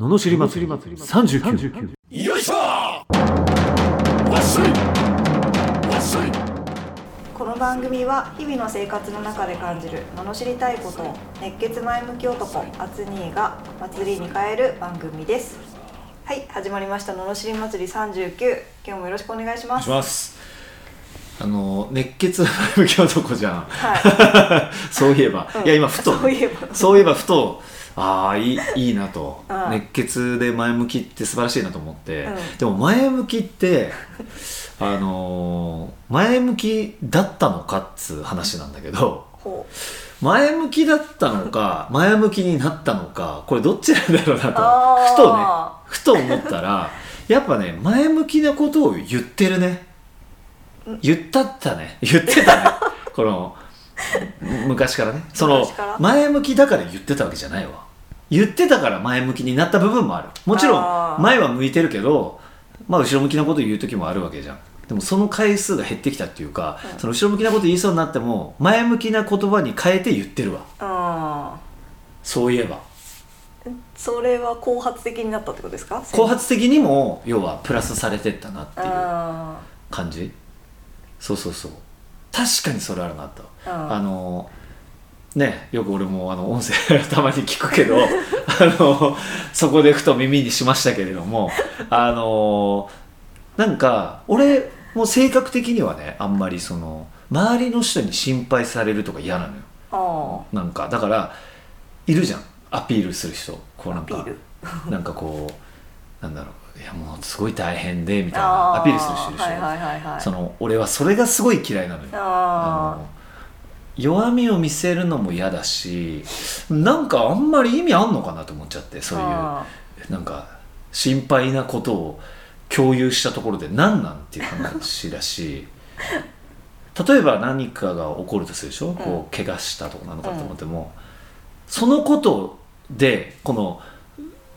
ののしり祭り。39よいしょ！わっしょい！わっしょい！この番組は日々の生活の中で感じる罵りたいことを熱血前向き男アツニーが祭りに変える番組です。はい始まりました。罵り祭り39今日もよろしくお願いしお願いします。ますあの熱血前向き男じゃん。は そういえば、うん。いや今ふと。そういえば。そういえばふとああいいいいなと。うん熱血で前向きって素晴らしいなと思って、うん。でも前向きって あのー前向きだったのかっつう話なんだけど前向きだったのか 前向きになったのかこれどっちなんだろうなとふとねふと思ったらやっぱね前向きなことを言ってるね。言ったったね。言ってたね。この昔からね。その前向きだから言ってたわけじゃないわ言ってたから前向きになった部分もある。もちろん前は向いてるけどまあ後ろ向きなこと言う時もあるわけじゃん。でもその回数が減ってきたっていうか、うん。その後ろ向きなこと言いそうになっても前向きな言葉に変えて言ってるわ。うそういえば。うんそれは後発的になったってことですか？後発的にも要はプラスされてったなっていうあ感じ。そうそうそう。確かにそれあるなと、うん。あのねよく俺もあの音声たまに聞くけど あのそこでふと耳にしましたけれどもあのなんか俺も性格的にはねあんまりその周りの人に心配されるとか嫌なのよ。なんかだからいるじゃん。アピールする人。こうなんかなんかこうなんだろう。いやもうすごい大変でみたいあなアピールする人いるでしょ、はいはいその俺はそれがすごい嫌いなのよ。ああの弱みを見せるのも嫌だしなんかあんまり意味あんのかなと思っちゃってそういうあなんか心配なことを共有したところで何なんっていう話だし例えば何かが起こるとするでしょ、こう怪我したとかなのかと思っても、そのことでこの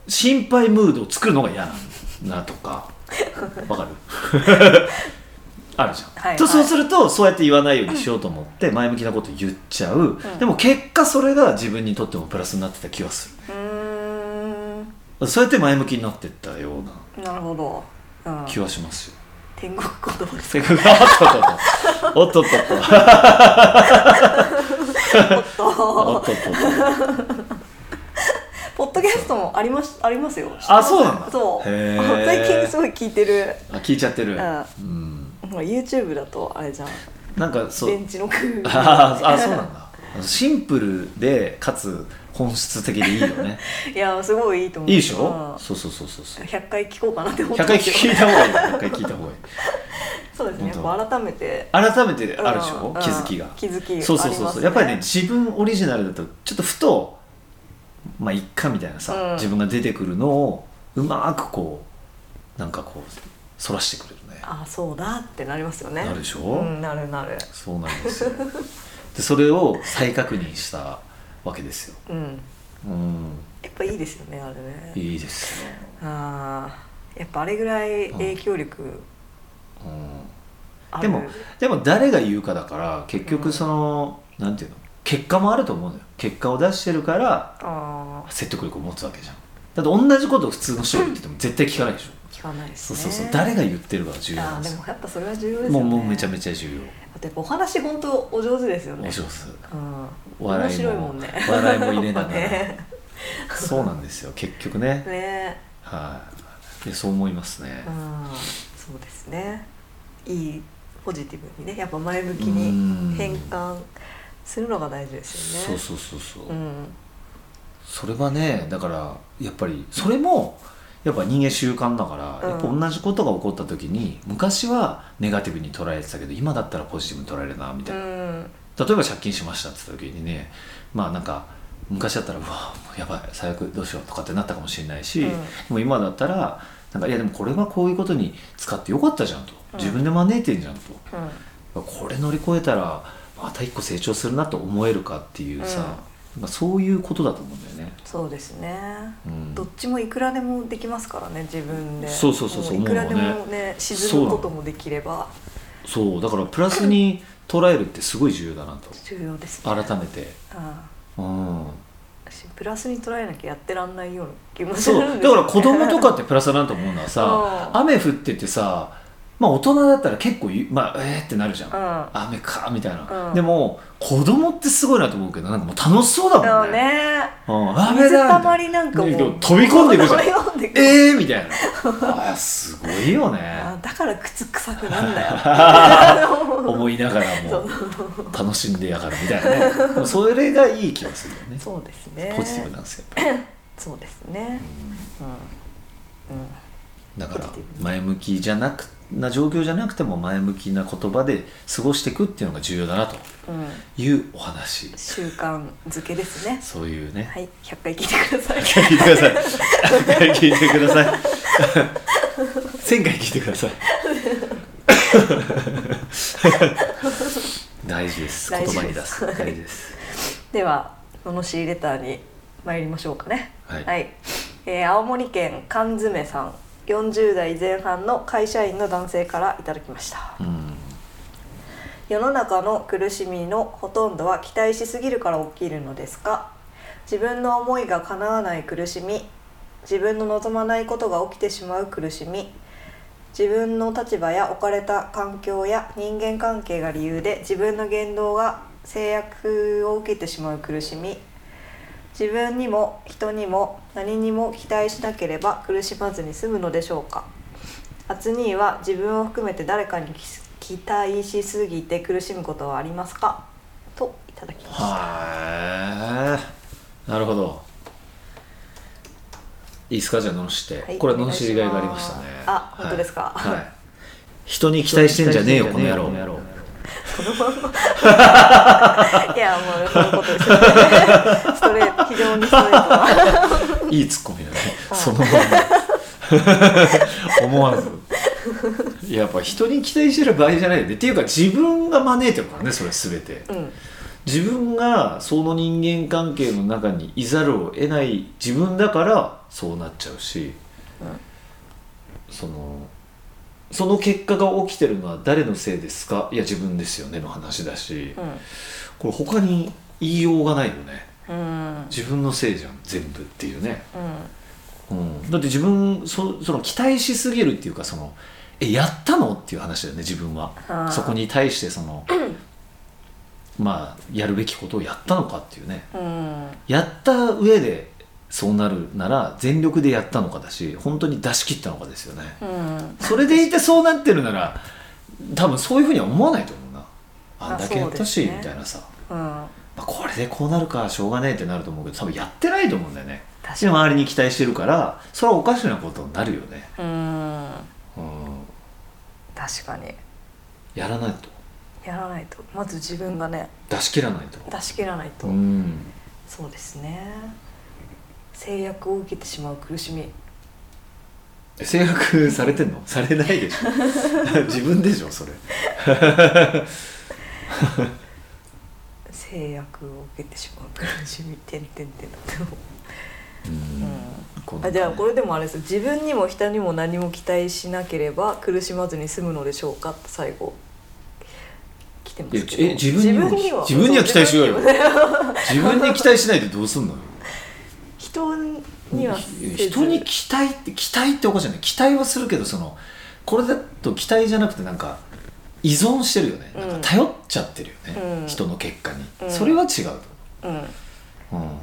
心配ムードを作るのが嫌なんだなとかわかる？あるじゃん、はい。はい。とそうするとそうやって言わないようにしようと思って前向きなこと言っちゃう、ん。でも結果それが自分にとってもプラスになってた気がすうーん。るそうやって前向きになってったようななるほど、うん、気はしますよ。天国言葉ですか？くおっとっとおっと。っと。おっとおっとっと。ポッドキャストもありますありますよ。あそうなんだ。そう。最近すごい聞いてる。あ聞いちゃってる。ううんほら YouTube だとあれじゃん。なんかそう。ベンチの工夫。あーあそうなんだ。シンプルでかつ本質的でいいよね。いやすごいいいと思う。いいでしょ？うん。そうそうそうそうそう。100回聞こうかなって思って100回聞いた方がいい。100回聞いた方がいい。そうですね。やっぱ改めて。改めてあるでしょ？うん。気づきが。気づきそうそうそうそう、やっぱりね自分オリジナルだとちょっとふとまあいっかみたいなさ、うん。自分が出てくるのをうまくこうなんかこうそらしてくれるね。あそうだってなりますよね。なるでしょ？うんなるなる。そうなんですよ。でそれを再確認したわけですよ。うん。うん。やっぱいいですよねあれね。いいですよ、あーやっぱあれぐらい影響力うん、でもでも誰が言うかだから結局その、なんていうの？結果もあると思うのよ。結果を出してるからあ説得力を持つわけじゃん。だって同じことを普通の人が言ってても絶対聞かないでしょかないですね。そうそうそう誰が言ってるかが重要なあーですよ。もやっぱそれは重要ですよね。もうもうめちゃめちゃ重要。あとやっぱお話本当お上手ですよね。お上手うん。笑いも面白いもんね。笑いも入れながら。ね。そうなんですよ結局ね。ね。はい。でそう思いますね。うん。そうですね。いいポジティブにねやっぱ前向きうん。に変換するのが大事ですよね。そうそうそうそう、うん。それはねだからやっぱりそれもやっぱ人間習慣だから、うん。やっぱ同じことが起こった時に昔はネガティブに捉えてたけど今だったらポジティブに捉えるなみたいな、うん。例えば借金しましたって言った時にねまあなんか昔だったらうわやばい最悪どうしようとかってなったかもしれないし、うん。でも今だったらなんかいやでもこれはこういうことに使ってよかったじゃんと。うん。自分で招いてんじゃんと、うん。これ乗り越えたらまた一個成長するなと思えるかっていうさ、まあ、そういうことだと思うんだよね。そうですね。うん。どっちもいくらでもできますからね自分で。そうそうそうそういくらでもね沈むこともできれば。そうだ。からプラスに捉えるってすごい重要だなと。重要ですね。改めて、うん。うん、プラスに捉えなきゃやってらんないような気もすそるんですよ、ね、う。だから子供とかってプラスだなと思うのはさうん。雨降っててさまあ大人だったら結構ゆまあえーってなるじゃん、うん。雨かみたいな、うん。でも子供ってすごいなと思うけどなんかもう楽しそうだもんね。ね。うん、雨水ただまりなんかも飛び込んでくじゃん飛び込んでくえーみたいな。あすごいよね。あだから靴臭くなんだよ。思いながらも楽しんでやがるみたいなね。それがいい気がするよね。そうですね。ポジティブなんですよそうですね。うん、うんだから前向きじゃなくな状況じゃなくても前向きな言葉で過ごしていくっていうのが重要だなと。うん、いうお話。習慣づけですね。そういうね、はい。100回聞いてください。聞いてください。100回聞いてください。1000回聞いてください。大事です。言葉に出す。大事です。では罵りレターに参りましょうかね。はい。えー青森県缶詰さん40代前半の会社員の男性からいただきました。うん。世の中の苦しみのほとんどは期待しすぎるから起きるのですか？自分の思いが叶わない苦しみ。自分の望まないことが起きてしまう苦しみ。自分の立場や置かれた環境や人間関係が理由で自分の言動が制約を受けてしまう苦しみ自分にも人にも何にも期待しなければ苦しまずに済むのでしょうか？アツニーは自分を含めて誰かに期待しすぎて苦しむことはありますか？といただきました。はい。なるほど。いいですか？じゃあ罵って、はいこれお願いしりがいがありましたね。あはい本当ですか？はい。人に期待してんじゃねえよこの野郎 いやもうそういうことですよね。ストレート非常にストレートな。いいツッコミだね。そのまま。思わず。いややっぱ人に期待してる場合じゃないよね。っていうか自分が招いてるからねそれ全て。うん。自分がその人間関係の中にいざるを得ない自分だからそうなっちゃうし、そのその結果が起きてるのは誰のせいですか？いや自分ですよねの話だし、これ他に言いようがないよね。うん。うん自分のせいじゃん全部っていうね、うん。うん、だって自分そその期待しすぎるっていうかそのえやったの？っていう話だよね自分は。そこに対してその まあやるべきことをやったのかっていうね。うん。やった上でそうなるなら全力でやったのかだし本当に出し切ったのかですよね。うん。それでいてそうなってるなら多分そういうふうには思わないと思うな。あんあだけやったし、ねみたいなさ、うん。まあ、これでこうなるかしょうがねえってなると思うけど多分やってないと思うんだよね。周りに期待してるからそれはおかしなことになるよね、うん。うん、確かに。やらないと。やらないと。まず自分がね。出し切らないと。出し切らないと、うん。そうですね制約を受けてしまう苦しみ。制約されてんの？されないでしょ？自分でしょそれ。制約を受けてしまう苦しみ。点点点だってうん。こん。なあじゃあこれでもあれですよ。自分にも人にも何も期待しなければ苦しまずに済むのでしょうかと最後。来てますけど。え自分に自分には？期待しようよ。自分に期待しないでどうすんのよ？人には人に期待って期待っておかしいよね。期待はするけどそのこれだと期待じゃなくてなんか依存してるよね、うん。なんか頼っちゃってるよね、うん。人の結果に、うん。それは違うと。うん。思う、うん、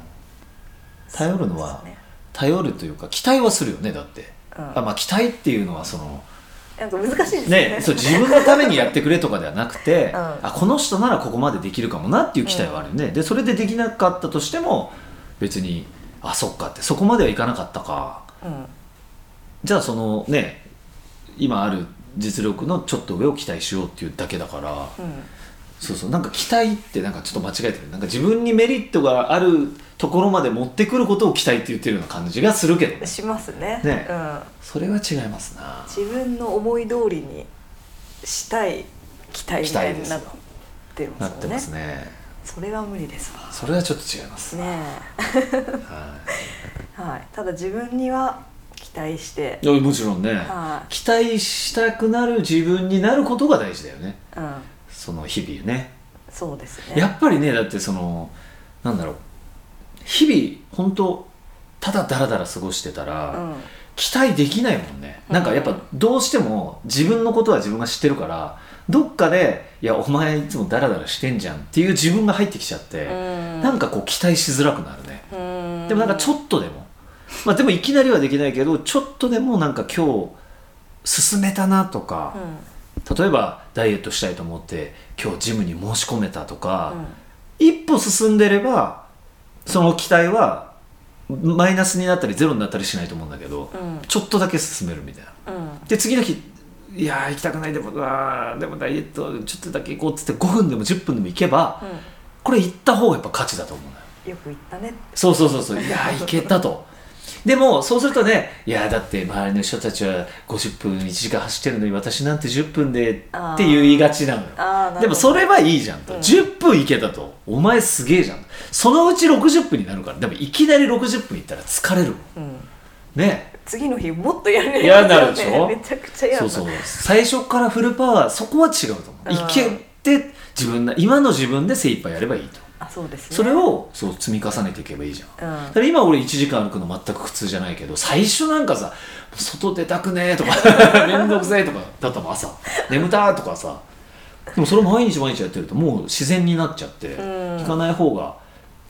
頼るのはね。頼るというか期待はするよねだって、うん。あまあ期待っていうのはそのなんか難しいですね。ねそう自分のためにやってくれとかではなくて、うん。あこの人ならここまでできるかもなっていう期待はあるよね、でそれでできなかったとしても別にあそっかって。そこまではいかなかったか。うん。じゃあそのね今ある実力のちょっと上を期待しようっていうだけだから、そうそう。なんか期待ってなんかちょっと間違えてる。なんか自分にメリットがあるところまで持ってくることを期待って言ってるような感じがするけどね。うん、しますね。ね。うん、それは違いますな。自分の思い通りにしたい期待みたいになってまなってますねそれは無理ですわ。それはちょっと違います、ねはえ、はい、ただ自分には期待して。もちろんね、は期待したくなる自分になることが大事だよね。い、うん、その日々ね。そうですね。やっぱりねだってそのなんだろう。日々本当ただダラダラ過ごしてたら、うん期待できないもんね。なんかやっぱどうしても自分のことは自分が知ってるからどっかで「いやお前いつもダラダラしてんじゃん」っていう自分が入ってきちゃって、うん。なんかこう期待しづらくなるね、うん。でもなんかちょっとでも。まあでもいきなりはできないけどちょっとでもなんか今日進めたなとかう、ん。例えばダイエットしたいと思って今日ジムに申し込めたとか、うん。一歩進んでればその期待はマイナスになったりゼロになったりしないと思うんだけど、うん。ちょっとだけ進めるみたいな。うん。で次の日いやー行きたくないでもうわーでもダイエットちょっとだけ行こうっつって5分でも10分でも行けばうこれ行った方がやっぱ勝ちだと思うのよ。んよく言ったね。そうそうそうそう。いやー行けたとでもそうするとねいやーだって周りの人たちは50分1時間走ってるのに私なんて10分でって言いがちなのよ。でもそれはいいじゃんと、うん。10分行けたと。お前すげえじゃん。そのうち60分になるから。でもいきなり60分行ったら疲れるうん。ね。次の日もっとやるね。嫌になるでしょ？めちゃくちゃそうそう。最初からフルパワーそこは違うと思う。うん。いけて自分な今の自分で精一杯やればいいとあそうですね。それをそう積み重ねていけばいいじゃん。うん。だから今俺1時間歩くの全く苦痛じゃないけど最初なんかさ外出たくねえとかめんどくせえとかだったもん朝眠たーとかさでもそれ毎日毎日やってるともう自然になっちゃって、うん。引かない方が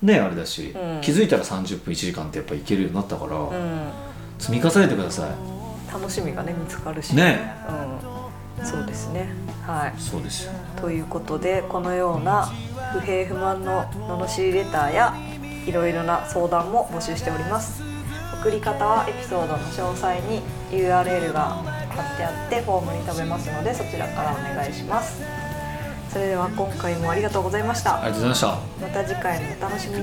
ねあれだし、うん。気づいたら30分1時間ってやっぱいけるようになったから、うん。積み重ねてください。楽しみがね見つかるし。ね。うん。そうですね。はい。そうですよ。ということでこのような不平不満の罵りレターやいろいろな相談も募集しております。送り方はエピソードの詳細に URL が貼ってあってフォームに飛べますのでそちらからお願いします。それでは今回もありがとうございました。ありがとうございました。また次回もお楽しみに